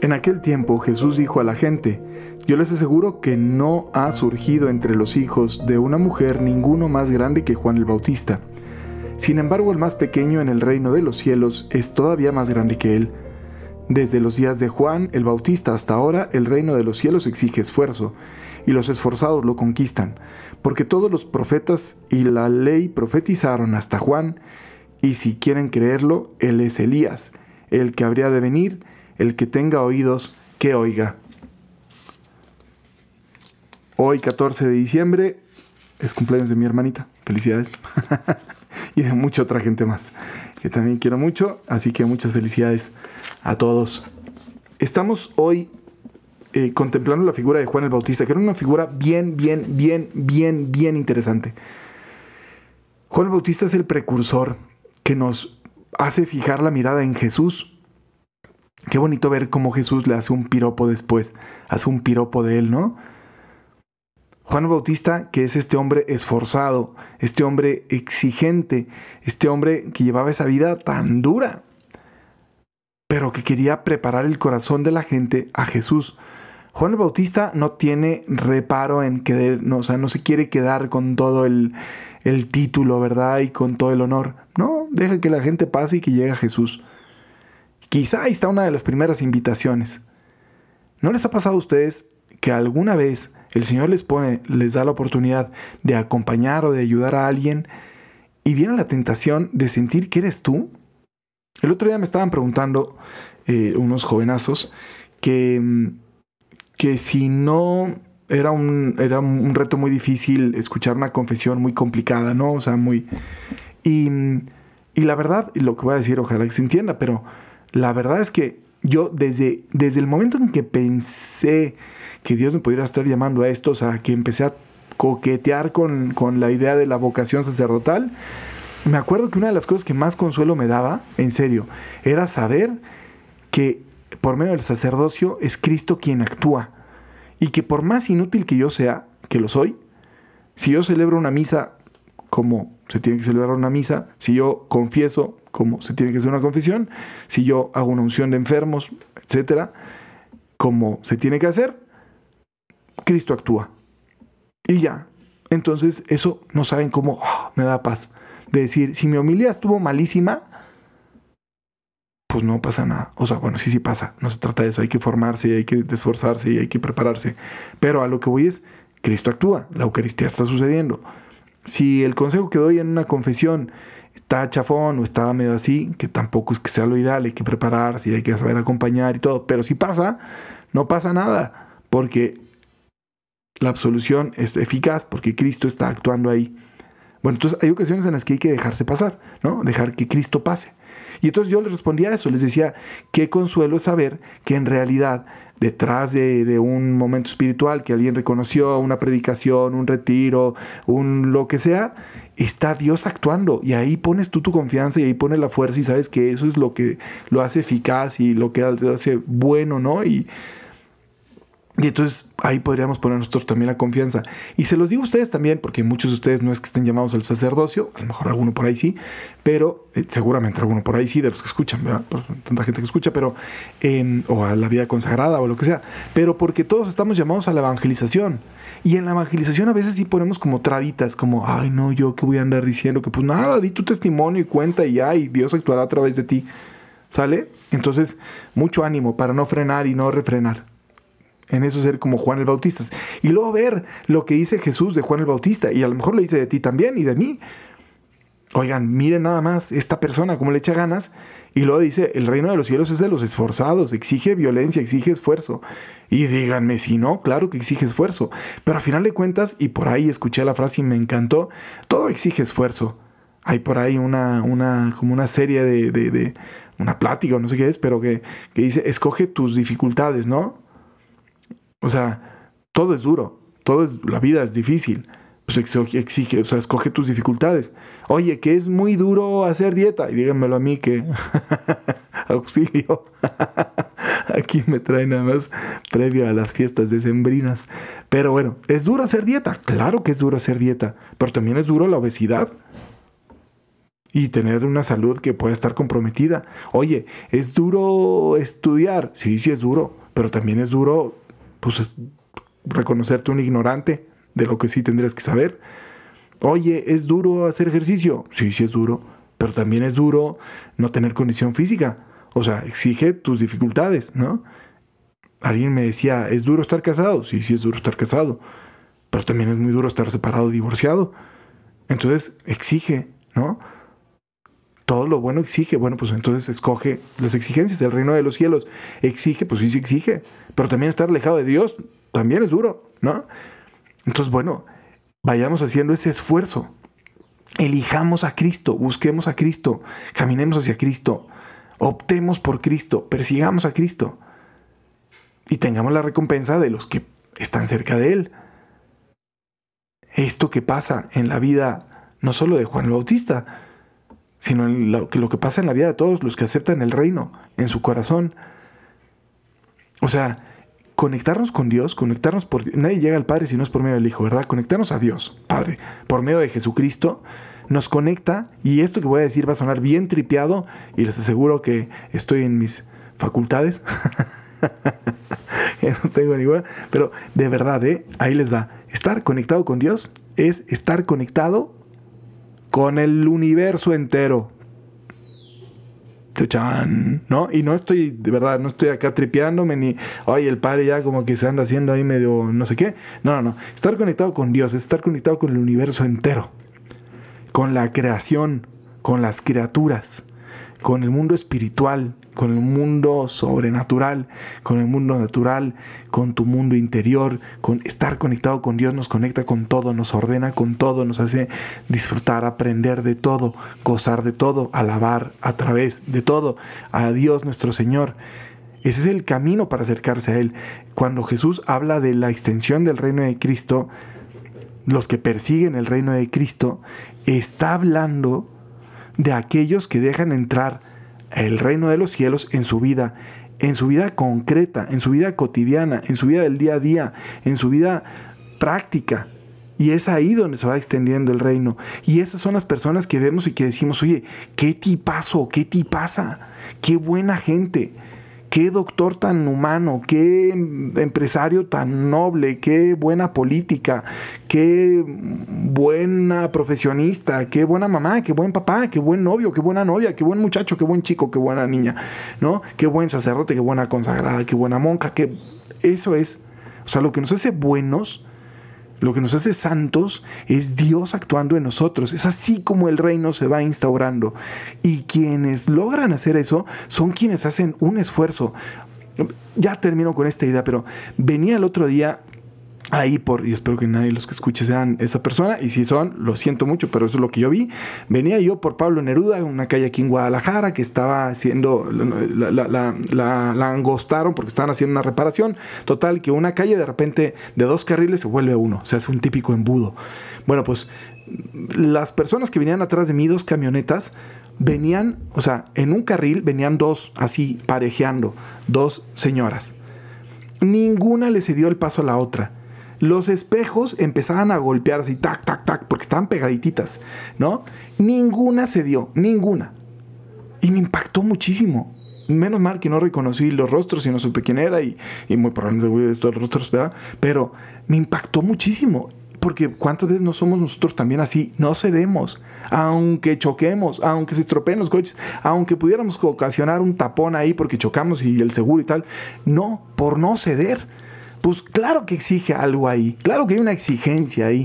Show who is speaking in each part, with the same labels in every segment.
Speaker 1: En aquel tiempo Jesús dijo a la gente, yo les aseguro que no ha surgido entre los hijos de una mujer ninguno más grande que Juan el Bautista. Sin embargo, el más pequeño en el reino de los cielos es todavía más grande que él. Desde los días de Juan el Bautista hasta ahora, el reino de los cielos exige esfuerzo, y los esforzados lo conquistan, porque todos los profetas y la ley profetizaron hasta Juan, y si quieren creerlo, él es Elías, el que habría de venir, el que tenga oídos, que oiga. Hoy, 14 de diciembre, es cumpleaños de mi hermanita. Felicidades. y de mucha otra gente más, que también quiero mucho. Así que muchas felicidades a todos. Estamos hoy eh, contemplando la figura de Juan el Bautista, que era una figura bien, bien, bien, bien, bien interesante. Juan el Bautista es el precursor que nos hace fijar la mirada en Jesús Qué bonito ver cómo Jesús le hace un piropo después, hace un piropo de él, ¿no? Juan Bautista, que es este hombre esforzado, este hombre exigente, este hombre que llevaba esa vida tan dura, pero que quería preparar el corazón de la gente a Jesús. Juan Bautista no tiene reparo en que, no, o sea, no se quiere quedar con todo el, el título, ¿verdad? Y con todo el honor. No, deja que la gente pase y que llegue a Jesús. Quizá ahí está una de las primeras invitaciones. ¿No les ha pasado a ustedes que alguna vez el Señor les pone, les da la oportunidad de acompañar o de ayudar a alguien y viene la tentación de sentir que eres tú? El otro día me estaban preguntando eh, unos jovenazos que, que si no era un, era un reto muy difícil escuchar una confesión muy complicada, ¿no? O sea, muy... Y, y la verdad, lo que voy a decir, ojalá que se entienda, pero la verdad es que yo desde, desde el momento en que pensé que Dios me pudiera estar llamando a esto, o sea, que empecé a coquetear con, con la idea de la vocación sacerdotal, me acuerdo que una de las cosas que más consuelo me daba, en serio, era saber que por medio del sacerdocio es Cristo quien actúa. Y que por más inútil que yo sea, que lo soy, si yo celebro una misa como se tiene que celebrar una misa, si yo confieso como se tiene que hacer una confesión, si yo hago una unción de enfermos, etcétera, como se tiene que hacer, Cristo actúa. Y ya. Entonces, eso no saben cómo ah, me da paz. De decir, si mi homilía estuvo malísima, pues no pasa nada. O sea, bueno, sí, sí pasa. No se trata de eso. Hay que formarse, hay que esforzarse y hay que prepararse. Pero a lo que voy es, Cristo actúa. La Eucaristía está sucediendo. Si el consejo que doy en una confesión está chafón o está medio así, que tampoco es que sea lo ideal, hay que prepararse y hay que saber acompañar y todo, pero si pasa, no pasa nada, porque la absolución es eficaz, porque Cristo está actuando ahí. Bueno, entonces hay ocasiones en las que hay que dejarse pasar, ¿no? Dejar que Cristo pase. Y entonces yo les respondía a eso, les decía, qué consuelo saber que en realidad detrás de, un momento espiritual que alguien reconoció, una predicación, un retiro, un lo que sea, está Dios actuando y ahí pones tú tu confianza y ahí pones la fuerza y sabes que eso es lo que lo hace eficaz y lo que hace bueno, ¿no? Y, y entonces ahí podríamos poner nosotros también la confianza. Y se los digo a ustedes también, porque muchos de ustedes no es que estén llamados al sacerdocio, a lo mejor alguno por ahí sí, pero eh, seguramente alguno por ahí sí, de los que escuchan, tanta gente que escucha, pero, em, o a la vida consagrada o lo que sea, pero porque todos estamos llamados a la evangelización. Y en la evangelización a veces sí ponemos como trabitas, como, ay no, yo qué voy a andar diciendo, que pues nada, di tu testimonio y cuenta y ya, y Dios actuará a través de ti. ¿Sale? Entonces, mucho ánimo para no frenar y no refrenar en eso ser como Juan el Bautista. Y luego ver lo que dice Jesús de Juan el Bautista, y a lo mejor lo dice de ti también y de mí. Oigan, miren nada más esta persona, cómo le echa ganas. Y luego dice, el reino de los cielos es de los esforzados, exige violencia, exige esfuerzo. Y díganme si no, claro que exige esfuerzo. Pero a final de cuentas, y por ahí escuché la frase y me encantó, todo exige esfuerzo. Hay por ahí una, una como una serie de, de, de una plática o no sé qué es, pero que, que dice, escoge tus dificultades, ¿no? O sea, todo es duro, todo es, la vida es difícil. Pues exige, o sea, escoge tus dificultades. Oye, que es muy duro hacer dieta. Y díganmelo a mí que auxilio. Aquí me trae nada más previo a las fiestas decembrinas. Pero bueno, ¿es duro hacer dieta? Claro que es duro hacer dieta. Pero también es duro la obesidad. y tener una salud que pueda estar comprometida. Oye, ¿es duro estudiar? Sí, sí es duro, pero también es duro pues, reconocerte un ignorante de lo que sí tendrías que saber. Oye, ¿es duro hacer ejercicio? Sí, sí es duro, pero también es duro no tener condición física. O sea, exige tus dificultades, ¿no? Alguien me decía, ¿es duro estar casado? Sí, sí es duro estar casado, pero también es muy duro estar separado, divorciado. Entonces, exige, ¿no? Todo lo bueno exige. Bueno, pues entonces escoge las exigencias del reino de los cielos. Exige, pues sí, sí exige. Pero también estar alejado de Dios también es duro, ¿no? Entonces, bueno, vayamos haciendo ese esfuerzo. Elijamos a Cristo, busquemos a Cristo, caminemos hacia Cristo, optemos por Cristo, persigamos a Cristo y tengamos la recompensa de los que están cerca de Él. Esto que pasa en la vida no solo de Juan el Bautista, sino lo, que, lo que pasa en la vida de todos los que aceptan el reino en su corazón. O sea, conectarnos con Dios, conectarnos por Nadie llega al Padre si no es por medio del Hijo, ¿verdad? Conectarnos a Dios, Padre, por medio de Jesucristo, nos conecta y esto que voy a decir va a sonar bien tripeado y les aseguro que estoy en mis facultades. no tengo ninguna, pero de verdad, ¿eh? ahí les va. Estar conectado con Dios es estar conectado con el universo entero. ¿no? Y no estoy, de verdad, no estoy acá tripeándome ni, oye, el padre ya como que se anda haciendo ahí medio no sé qué. No, no, no. Estar conectado con Dios es estar conectado con el universo entero, con la creación, con las criaturas, con el mundo espiritual, con el mundo sobrenatural, con el mundo natural, con tu mundo interior, con estar conectado con Dios nos conecta con todo, nos ordena con todo, nos hace disfrutar, aprender de todo, gozar de todo, alabar a través de todo a Dios nuestro Señor. Ese es el camino para acercarse a Él. Cuando Jesús habla de la extensión del reino de Cristo, los que persiguen el reino de Cristo, está hablando de aquellos que dejan entrar el reino de los cielos en su vida, en su vida concreta, en su vida cotidiana, en su vida del día a día, en su vida práctica. Y es ahí donde se va extendiendo el reino. Y esas son las personas que vemos y que decimos, oye, qué tipazo, qué tipaza, qué buena gente qué doctor tan humano, qué empresario tan noble, qué buena política, qué buena profesionista, qué buena mamá, qué buen papá, qué buen novio, qué buena novia, qué buen muchacho, qué buen chico, qué buena niña, ¿no? Qué buen sacerdote, qué buena consagrada, qué buena monja, que eso es, o sea, lo que nos hace buenos lo que nos hace santos es Dios actuando en nosotros. Es así como el reino se va instaurando. Y quienes logran hacer eso son quienes hacen un esfuerzo. Ya termino con esta idea, pero venía el otro día ahí por, y espero que nadie de los que escuche sean esa persona, y si son, lo siento mucho, pero eso es lo que yo vi. Venía yo por Pablo Neruda, una calle aquí en Guadalajara, que estaba haciendo, la, angostaron porque estaban haciendo una reparación. Total, que una calle de repente de dos carriles se vuelve uno, se hace un típico embudo. Bueno, pues las personas que venían atrás de mí, dos camionetas, venían, o sea, en un carril venían dos así parejeando, dos señoras. Ninguna le cedió el paso a la otra los espejos empezaban a golpear así, tac, tac, tac, porque estaban pegadititas, ¿no? Ninguna se dio, ninguna. Y me impactó muchísimo. Menos mal que no reconocí los rostros y no supe quién era y, muy probablemente voy a estos rostros, ¿verdad? Pero me impactó muchísimo. Porque cuántas veces no somos nosotros también así, no cedemos, aunque choquemos, aunque se estropeen los coches, aunque pudiéramos ocasionar un tapón ahí porque chocamos y el seguro y tal, no, por no ceder pues claro que exige algo ahí, claro que hay una exigencia ahí,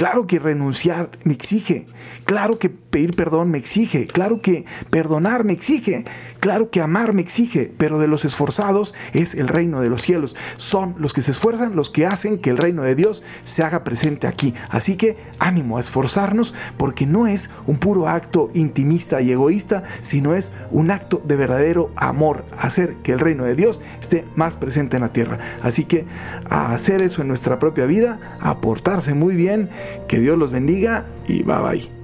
Speaker 1: claro que renunciar me exige, claro que pedir perdón me exige, claro que perdonar me exige, claro que amar me exige, pero de los esforzados es el reino de los cielos. Son los que se esfuerzan los que hacen que el reino de Dios se haga presente aquí. Así que ánimo a esforzarnos porque no es un puro acto intimista y egoísta, sino es un acto de verdadero amor, hacer que el reino de Dios esté más presente en la tierra. Así que a hacer eso en nuestra propia vida, a portarse muy bien, que Dios los bendiga y bye bye.